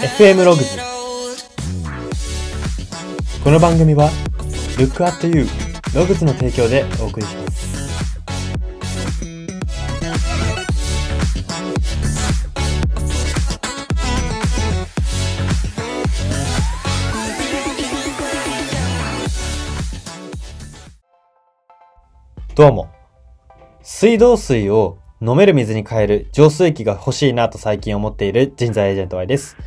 FM ログズこの番組は Look at You ログズの提供でお送りします。どうも。水道水を飲める水に変える浄水器が欲しいなと最近思っている人材エージェント Y です。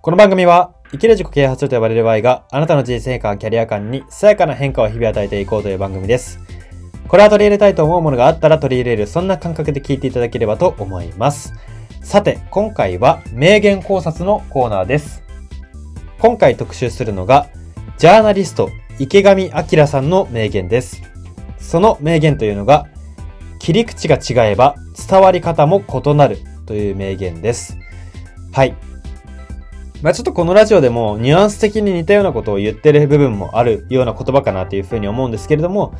この番組は、生きる自己啓発と呼ばれる Y があなたの人生観、キャリア観にさやかな変化を日々与えていこうという番組です。これは取り入れたいと思うものがあったら取り入れる、そんな感覚で聞いていただければと思います。さて、今回は名言考察のコーナーです。今回特集するのが、ジャーナリスト池上彰さんの名言です。その名言というのが、切り口が違えば伝わり方も異なるという名言です。はい。まあちょっとこのラジオでもニュアンス的に似たようなことを言ってる部分もあるような言葉かなというふうに思うんですけれども、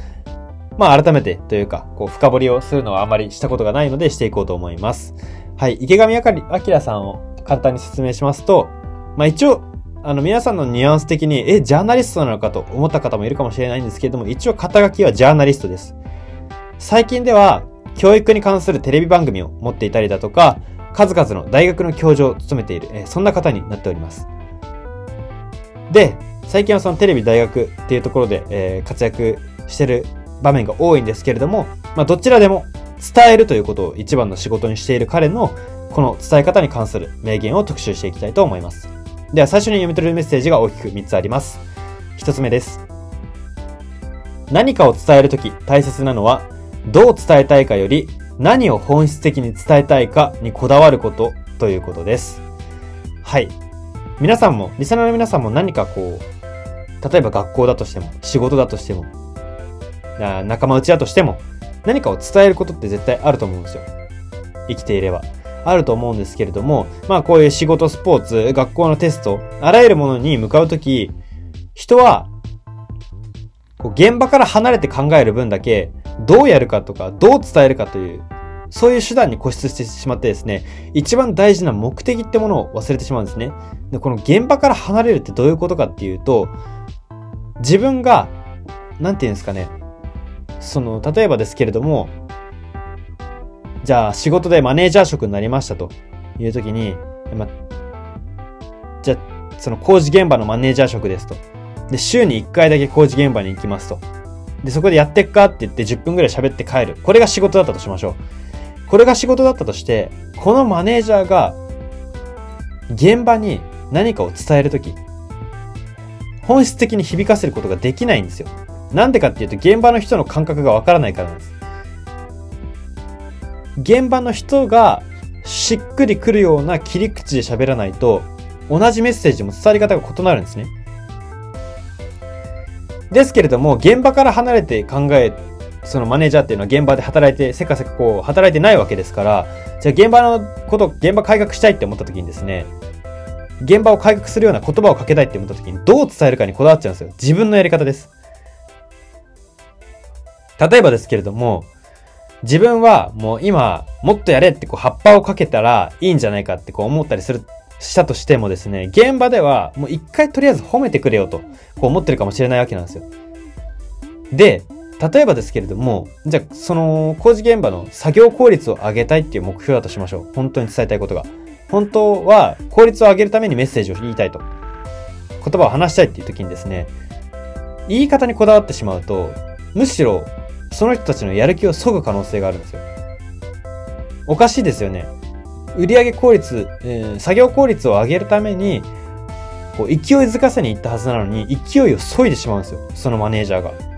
まあ改めてというか、こう深掘りをするのはあまりしたことがないのでしていこうと思います。はい。池上彰さんを簡単に説明しますと、まあ一応、あの皆さんのニュアンス的に、え、ジャーナリストなのかと思った方もいるかもしれないんですけれども、一応肩書きはジャーナリストです。最近では、教育に関するテレビ番組を持っていたりだとか、数々の大学の教授を務めている、えそんな方になっております。で、最近はそのテレビ大学っていうところで、え、活躍してる場面が多いんですけれども、まあ、どちらでも伝えるということを一番の仕事にしている彼のこの伝え方に関する名言を特集していきたいと思います。では最初に読み取れるメッセージが大きく3つあります。1つ目です。何かを伝えるとき大切なのはどう伝えたいかより何を本質的に伝えたいかにこだわることということです。はい。皆さんも、リサナーの皆さんも何かこう、例えば学校だとしても、仕事だとしても、仲間内だとしても、何かを伝えることって絶対あると思うんですよ。生きていれば。あると思うんですけれども、まあこういう仕事、スポーツ、学校のテスト、あらゆるものに向かうとき、人は、こう現場から離れて考える分だけ、どうやるかとか、どう伝えるかという、そういう手段に固執してしまってですね、一番大事な目的ってものを忘れてしまうんですね。で、この現場から離れるってどういうことかっていうと、自分が、なんて言うんですかね、その、例えばですけれども、じゃあ仕事でマネージャー職になりましたという時に、ま、じゃあ、その工事現場のマネージャー職ですと。で、週に1回だけ工事現場に行きますと。で、そこでやってっかって言って10分くらい喋って帰る。これが仕事だったとしましょう。これが仕事だったとして、このマネージャーが現場に何かを伝えるとき、本質的に響かせることができないんですよ。なんでかっていうと、現場の人の感覚がわからないからなんです。現場の人がしっくりくるような切り口で喋らないと、同じメッセージも伝わり方が異なるんですね。ですけれども、現場から離れて考え、そのマネージャーっていうのは現場で働いて、せかせかこう、働いてないわけですから、じゃあ現場のこと、現場改革したいって思った時にですね、現場を改革するような言葉をかけたいって思った時にどう伝えるかにこだわっちゃうんですよ。自分のやり方です。例えばですけれども、自分はもう今、もっとやれってこう葉っぱをかけたらいいんじゃないかってこう思ったりするしたとしてもですね、現場ではもう一回とりあえず褒めてくれよと、こう思ってるかもしれないわけなんですよ。で、例えばですけれども、じゃあ、その工事現場の作業効率を上げたいっていう目標だとしましょう。本当に伝えたいことが。本当は効率を上げるためにメッセージを言いたいと。言葉を話したいっていう時にですね、言い方にこだわってしまうと、むしろその人たちのやる気を削ぐ可能性があるんですよ。おかしいですよね。売上効率、えー、作業効率を上げるために、こう勢いづかせに行ったはずなのに、勢いを削いでしまうんですよ。そのマネージャーが。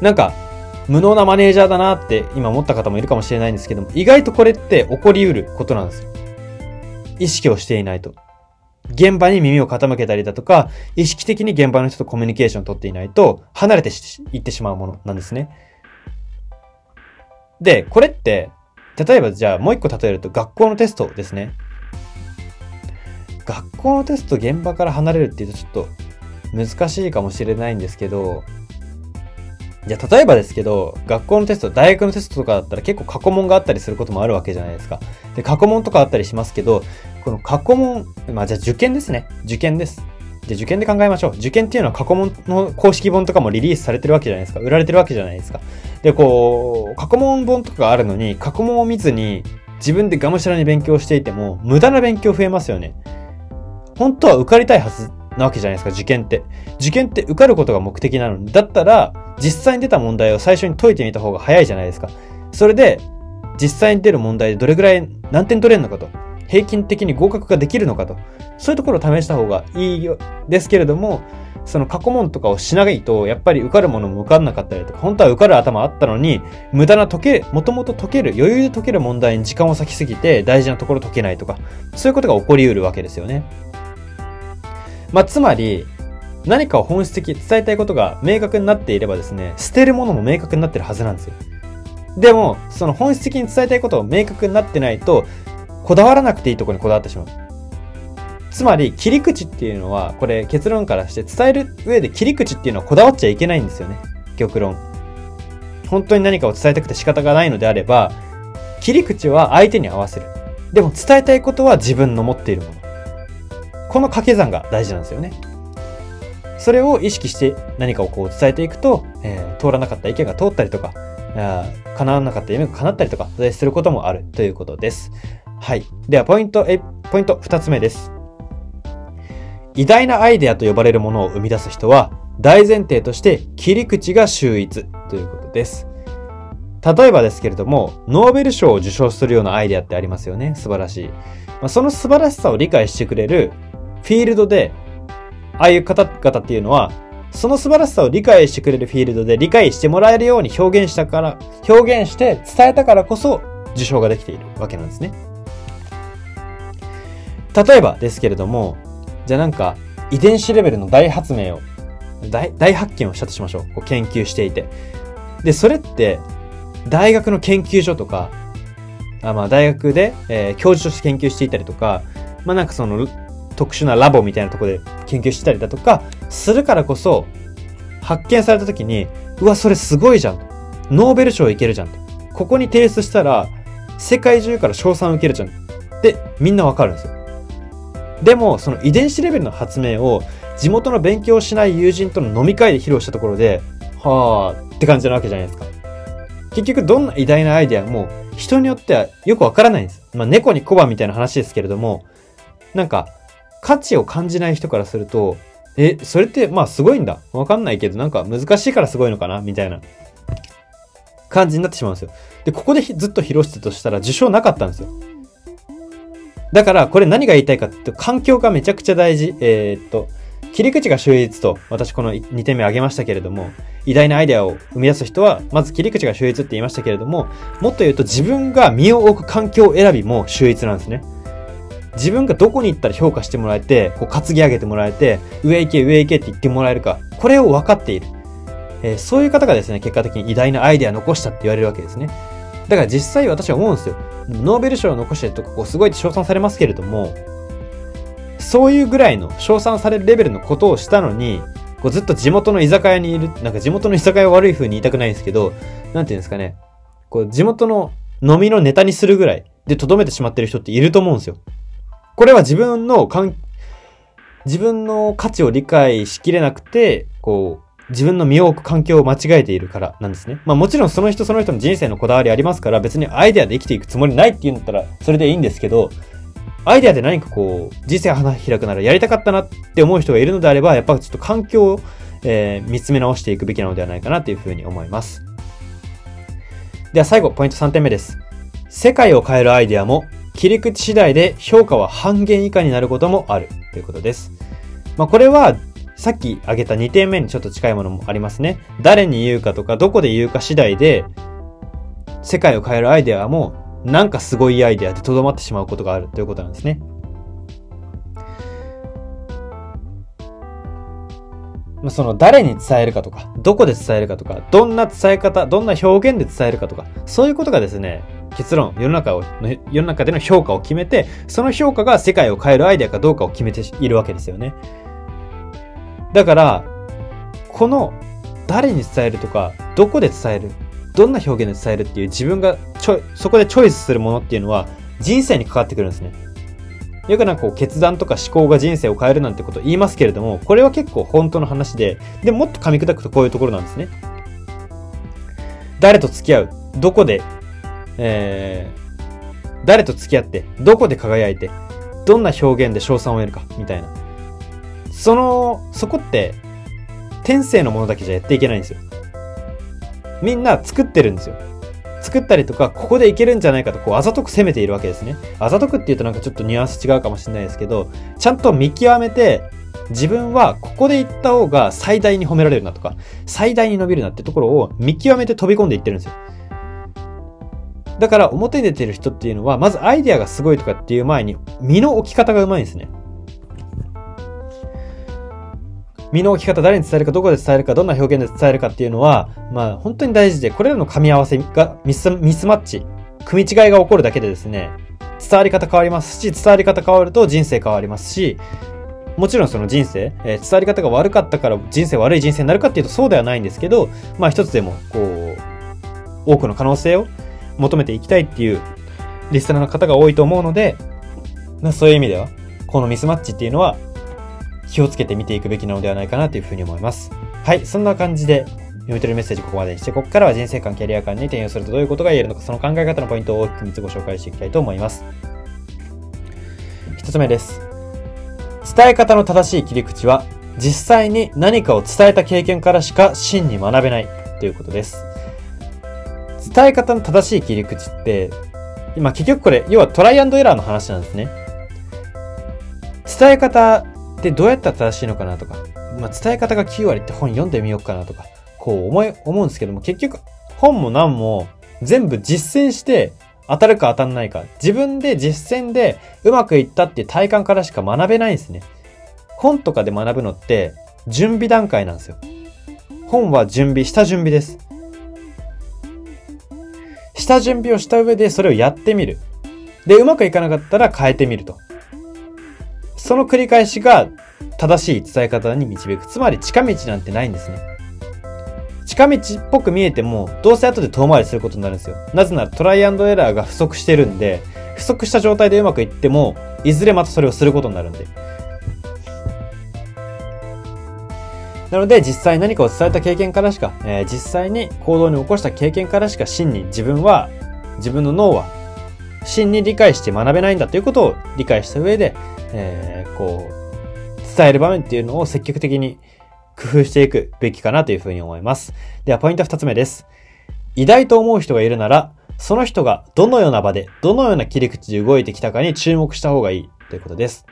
なんか、無能なマネージャーだなって今思った方もいるかもしれないんですけども、意外とこれって起こり得ることなんですよ。意識をしていないと。現場に耳を傾けたりだとか、意識的に現場の人とコミュニケーションを取っていないと、離れていってしまうものなんですね。で、これって、例えばじゃあもう一個例えると学校のテストですね。学校のテスト現場から離れるっていうとちょっと難しいかもしれないんですけど、じゃあ、例えばですけど、学校のテスト、大学のテストとかだったら結構過去問があったりすることもあるわけじゃないですか。で、過去問とかあったりしますけど、この過去問、まあじゃあ受験ですね。受験です。で、受験で考えましょう。受験っていうのは過去問の公式本とかもリリースされてるわけじゃないですか。売られてるわけじゃないですか。で、こう、過去問本とかがあるのに、過去問を見ずに自分でがむしゃらに勉強していても、無駄な勉強増えますよね。本当は受かりたいはずなわけじゃないですか、受験って。受験って受かることが目的なのに。だったら、実際に出た問題を最初に解いてみた方が早いじゃないですか。それで、実際に出る問題でどれぐらい何点取れるのかと。平均的に合格ができるのかと。そういうところを試した方がいいよ、ですけれども、その過去問とかをしないと、やっぱり受かるものも受かんなかったりとか、本当は受かる頭あったのに、無駄な解ける、もともと解ける、余裕で解ける問題に時間を割きすぎて、大事なところ解けないとか、そういうことが起こり得るわけですよね。まあ、つまり、何かを本質的伝えたいことが明確になっていればですね、捨てるものも明確になってるはずなんですよ。でも、その本質的に伝えたいことを明確になってないと、こだわらなくていいところにこだわってしまう。つまり、切り口っていうのは、これ結論からして伝える上で切り口っていうのはこだわっちゃいけないんですよね。極論。本当に何かを伝えたくて仕方がないのであれば、切り口は相手に合わせる。でも伝えたいことは自分の持っているもの。この掛け算が大事なんですよね。それを意識して何かをこう伝えていくと、えー、通らなかった意見が通ったりとか、叶わなかった夢が叶ったりとか、することもあるということです。はい。では、ポイント、え、ポイント二つ目です。偉大なアイデアと呼ばれるものを生み出す人は、大前提として切り口が秀逸ということです。例えばですけれども、ノーベル賞を受賞するようなアイデアってありますよね。素晴らしい。まあ、その素晴らしさを理解してくれるフィールドで、ああいう方々っていうのは、その素晴らしさを理解してくれるフィールドで理解してもらえるように表現したから、表現して伝えたからこそ受賞ができているわけなんですね。例えばですけれども、じゃあなんか遺伝子レベルの大発明を、大大発見をしたとしましょう。こう研究していて。で、それって大学の研究所とか、あまあ大学で、えー、教授として研究していたりとか、まあなんかその特殊なラボみたいなところで研究してたりだとか、するからこそ、発見された時に、うわ、それすごいじゃん。ノーベル賞いけるじゃん。ここに提出したら、世界中から賞賛受けるじゃん。ってみんなわかるんですよ。でも、その遺伝子レベルの発明を地元の勉強しない友人との飲み会で披露したところで、はあって感じなわけじゃないですか。結局どんな偉大なアイデアも人によってはよくわからないんです。まあ猫に小判みたいな話ですけれども、なんか価値を感じない人からすると、え、それってまあすごいんだ。わかんないけどなんか難しいからすごいのかなみたいな感じになってしまうんですよ。で、ここでずっと披露してたとしたら受賞なかったんですよ。だから、これ何が言いたいかって環境がめちゃくちゃ大事。えー、っと、切り口が秀逸と、私この2点目挙げましたけれども、偉大なアイデアを生み出す人は、まず切り口が秀逸って言いましたけれども、もっと言うと自分が身を置く環境選びも秀逸なんですね。自分がどこに行ったら評価してもらえて、こう担ぎ上げてもらえて、上行け上行けって言ってもらえるか、これを分かっている。えー、そういう方がですね、結果的に偉大なアイデア残したって言われるわけですね。だから実際私は思うんですよ。ノーベル賞を残してとか、こうすごいって称賛されますけれども、そういうぐらいの称賛されるレベルのことをしたのに、こうずっと地元の居酒屋にいる、なんか地元の居酒屋悪い風に言いたくないんですけど、なんていうんですかね。こう地元の飲みのネタにするぐらいで留めてしまってる人っていると思うんですよ。これは自分の自分の価値を理解しきれなくて、こう、自分の身を置く環境を間違えているからなんですね。まあもちろんその人その人の人生のこだわりありますから別にアイデアで生きていくつもりないって言うんだったらそれでいいんですけど、アイデアで何かこう人生花開くならやりたかったなって思う人がいるのであればやっぱちょっと環境を、えー、見つめ直していくべきなのではないかなというふうに思います。では最後ポイント3点目です。世界を変えるアイデアも切り口次第で評価は半減以下になることもあるということです。まあこれはさっき挙げた2点目にちょっと近いものもありますね。誰に言うかとか、どこで言うか次第で、世界を変えるアイデアも、なんかすごいアイデアで留まってしまうことがあるということなんですね。その誰に伝えるかとか、どこで伝えるかとか、どんな伝え方、どんな表現で伝えるかとか、そういうことがですね、結論、世の中を、世の中での評価を決めて、その評価が世界を変えるアイデアかどうかを決めているわけですよね。だから、この誰に伝えるとか、どこで伝えるどんな表現で伝えるっていう自分がちょ、そこでチョイスするものっていうのは人生に関わってくるんですね。よくなんかこう決断とか思考が人生を変えるなんてこと言いますけれども、これは結構本当の話で、でもっと噛み砕くとこういうところなんですね。誰と付き合うどこで、えー、誰と付き合って、どこで輝いて、どんな表現で賞賛を得るか、みたいな。その、そこって、天性のものだけじゃやっていけないんですよ。みんな作ってるんですよ。作ったりとか、ここでいけるんじゃないかと、こう、あざとく攻めているわけですね。あざとくって言うとなんかちょっとニュアンス違うかもしれないですけど、ちゃんと見極めて、自分はここで行った方が最大に褒められるなとか、最大に伸びるなってところを見極めて飛び込んでいってるんですよ。だから表に出てる人っていうのは、まずアイデアがすごいとかっていう前に、身の置き方がうまいんですね。身の置き方、誰に伝えるか、どこで伝えるか、どんな表現で伝えるかっていうのは、まあ本当に大事で、これらの噛み合わせがミスミスマッチ、組み違いが起こるだけでですね、伝わり方変わりますし、伝わり方変わると人生変わりますし、もちろんその人生、えー、伝わり方が悪かったから人生悪い人生になるかっていうとそうではないんですけど、まあ一つでも、こう、多くの可能性を求めていきたいっていうリスナーの方が多いと思うので、まあ、そういう意味では、このミスマッチっていうのは気をつけて見ていくべきなのではないかなというふうに思います。はい、そんな感じで読み取るメッセージここまでにして、ここからは人生観、キャリア観に転用するとどういうことが言えるのか、その考え方のポイントを大きく3つご紹介していきたいと思います。1つ目です。伝え方の正しい切り口は、実際に何かを伝えた経験からしか真に学べないということです。伝え方の正しい切り口って、今結局これ、要はトライアンドエラーの話なんですね。伝え方ってどうやったら正しいのかなとか、まあ、伝え方が9割って本読んでみようかなとか、こう思い、思うんですけども、結局本も何も全部実践して当たるか当たんないか、自分で実践でうまくいったっていう体感からしか学べないんですね。本とかで学ぶのって準備段階なんですよ。本は準備、下準備です。下準備をした上でそれをやってみる。で、うまくいかなかったら変えてみると。その繰り返しが正しい伝え方に導く。つまり近道なんてないんですね。近道っぽく見えても、どうせ後で遠回りすることになるんですよ。なぜならトライアンドエラーが不足してるんで、不足した状態でうまくいっても、いずれまたそれをすることになるんで。なので実際何かを伝えた経験からしか、えー、実際に行動に起こした経験からしか真に自分は、自分の脳は真に理解して学べないんだということを理解した上で、えー、こう、伝える場面っていうのを積極的に工夫していくべきかなというふうに思います。ではポイント二つ目です。偉大と思う人がいるなら、その人がどのような場で、どのような切り口で動いてきたかに注目した方がいいということです。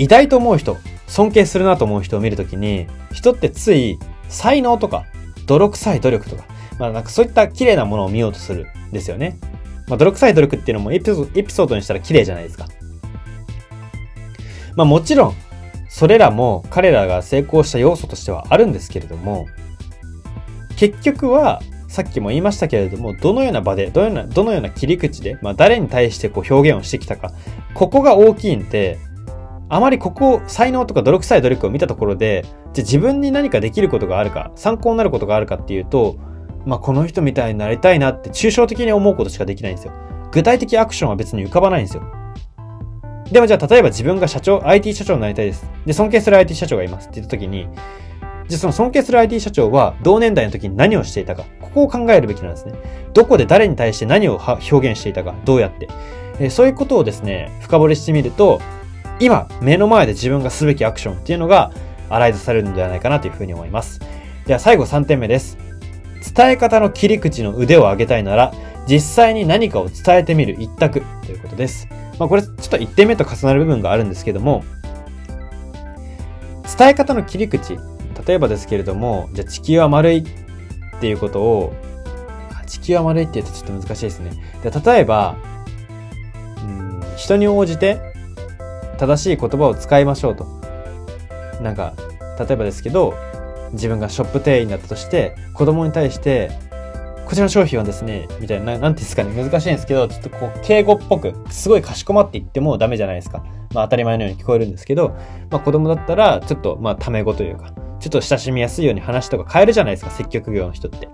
偉大と思う人、尊敬するなと思う人を見るときに、人ってつい才能とか、泥臭い努力とか、まあなんかそういった綺麗なものを見ようとするんですよね。まあ泥臭い努力っていうのもエピソードにしたら綺麗じゃないですか。まあもちろん、それらも彼らが成功した要素としてはあるんですけれども、結局は、さっきも言いましたけれども、どのような場で、どのような、どのような切り口で、まあ誰に対してこう表現をしてきたか、ここが大きいんで、あまりここ、才能とか泥臭い努力を見たところで、じゃ自分に何かできることがあるか、参考になることがあるかっていうと、まあ、この人みたいになりたいなって抽象的に思うことしかできないんですよ。具体的アクションは別に浮かばないんですよ。でもじゃあ例えば自分が社長、IT 社長になりたいです。で、尊敬する IT 社長がいますって言った時に、じゃあその尊敬する IT 社長は同年代の時に何をしていたか、ここを考えるべきなんですね。どこで誰に対して何を表現していたか、どうやって。えそういうことをですね、深掘りしてみると、今、目の前で自分がすべきアクションっていうのが、洗い出されるのではないかなというふうに思います。では最後3点目です。伝え方の切り口の腕を上げたいなら、実際に何かを伝えてみる一択ということです。まあこれちょっと1点目と重なる部分があるんですけども、伝え方の切り口、例えばですけれども、じゃあ地球は丸いっていうことを、地球は丸いって言うとちょっと難しいですね。で例えば、うん、人に応じて正しい言葉を使いましょうと。なんか、例えばですけど、自分がショップ店員だったとして、子供に対して、こちらの商品はですね、みたいな、なんていうんですかね、難しいんですけど、ちょっとこう、敬語っぽく、すごいかしこまって言ってもダメじゃないですか。まあ当たり前のように聞こえるんですけど、まあ子供だったら、ちょっと、まあタメ語というか、ちょっと親しみやすいように話とか変えるじゃないですか、接客業の人って。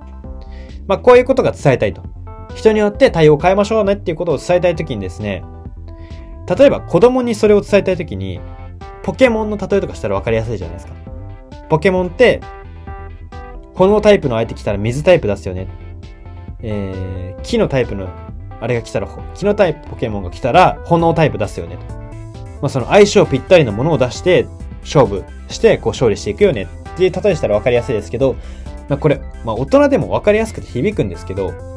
まあ、こういうことが伝えたいと。人によって対応を変えましょうねっていうことを伝えたいときにですね、例えば子供にそれを伝えたいときに、ポケモンの例えとかしたら分かりやすいじゃないですか。ポケモンって、炎タイプの相手来たら水タイプ出すよね。えー、木のタイプの、あれが来たら、木のタイプポケモンが来たら炎タイプ出すよねと。まあ、その相性ぴったりのものを出して、勝負して、こう勝利していくよねっていう例えしたら分かりやすいですけど、まあ、これ、まあ、大人でも分かりやすくて響くんですけど、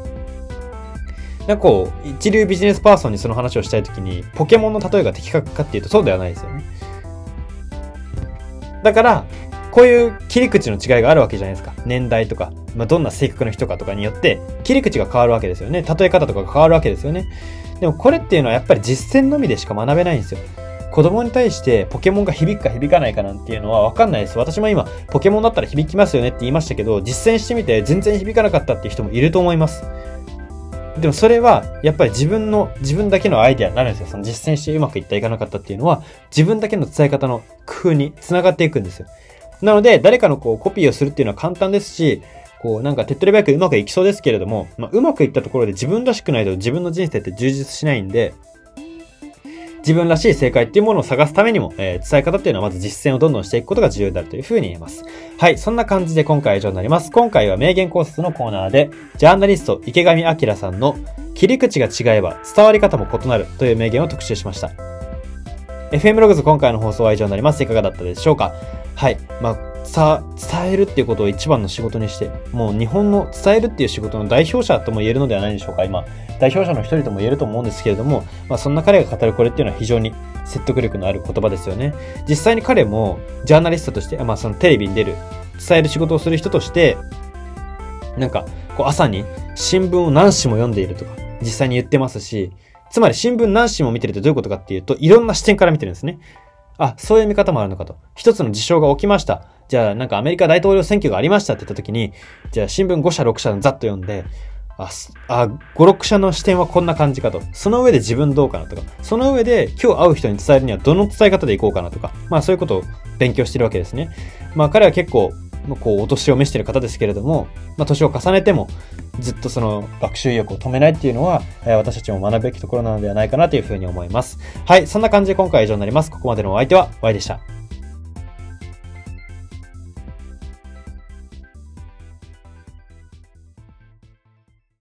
なんかこう、一流ビジネスパーソンにその話をしたいときに、ポケモンの例えが的確かっていうとそうではないですよね。だから、こういう切り口の違いがあるわけじゃないですか。年代とか、まあ、どんな性格の人かとかによって、切り口が変わるわけですよね。例え方とかが変わるわけですよね。でもこれっていうのはやっぱり実践のみでしか学べないんですよ。子供に対してポケモンが響くか響かないかなんていうのはわかんないです。私も今、ポケモンだったら響きますよねって言いましたけど、実践してみて全然響かなかったっていう人もいると思います。でもそれは、やっぱり自分の、自分だけのアイデアになるんですよ。その実践してうまくいったいかなかったっていうのは、自分だけの伝え方の工夫につながっていくんですよ。なので、誰かのこう、コピーをするっていうのは簡単ですし、こう、なんか手っ取り早くうまくいきそうですけれども、まあ、うまくいったところで自分らしくないと自分の人生って充実しないんで、自分らしい正解っていうものを探すためにも、えー、伝え方っていうのはまず実践をどんどんしていくことが重要であるというふうに言えます。はい。そんな感じで今回は以上になります。今回は名言考察のコーナーで、ジャーナリスト池上彰さんの切り口が違えば伝わり方も異なるという名言を特集しました。FM ログズ今回の放送は以上になります。いかがだったでしょうか？はい。まあさ、伝えるっていうことを一番の仕事にして、もう日本の伝えるっていう仕事の代表者とも言えるのではないでしょうか。今、代表者の一人とも言えると思うんですけれども、まあそんな彼が語るこれっていうのは非常に説得力のある言葉ですよね。実際に彼もジャーナリストとして、まあそのテレビに出る、伝える仕事をする人として、なんか、こう朝に新聞を何紙も読んでいるとか、実際に言ってますし、つまり新聞何紙も見てるってどういうことかっていうと、いろんな視点から見てるんですね。あ、そういう見方もあるのかと。一つの事象が起きました。じゃあなんかアメリカ大統領選挙がありましたって言った時に、じゃあ新聞5社6社のざっと読んで、あ、あ、5、6社の視点はこんな感じかと。その上で自分どうかなとか、その上で今日会う人に伝えるにはどの伝え方でいこうかなとか、まあそういうことを勉強してるわけですね。まあ彼は結構、こう、お年を召してる方ですけれども、まあ年を重ねても、ずっとその学習意欲を止めないっていうのは、え私たちも学ぶべきところなのではないかなというふうに思います。はい、そんな感じで今回は以上になります。ここまでのお相手は Y でした。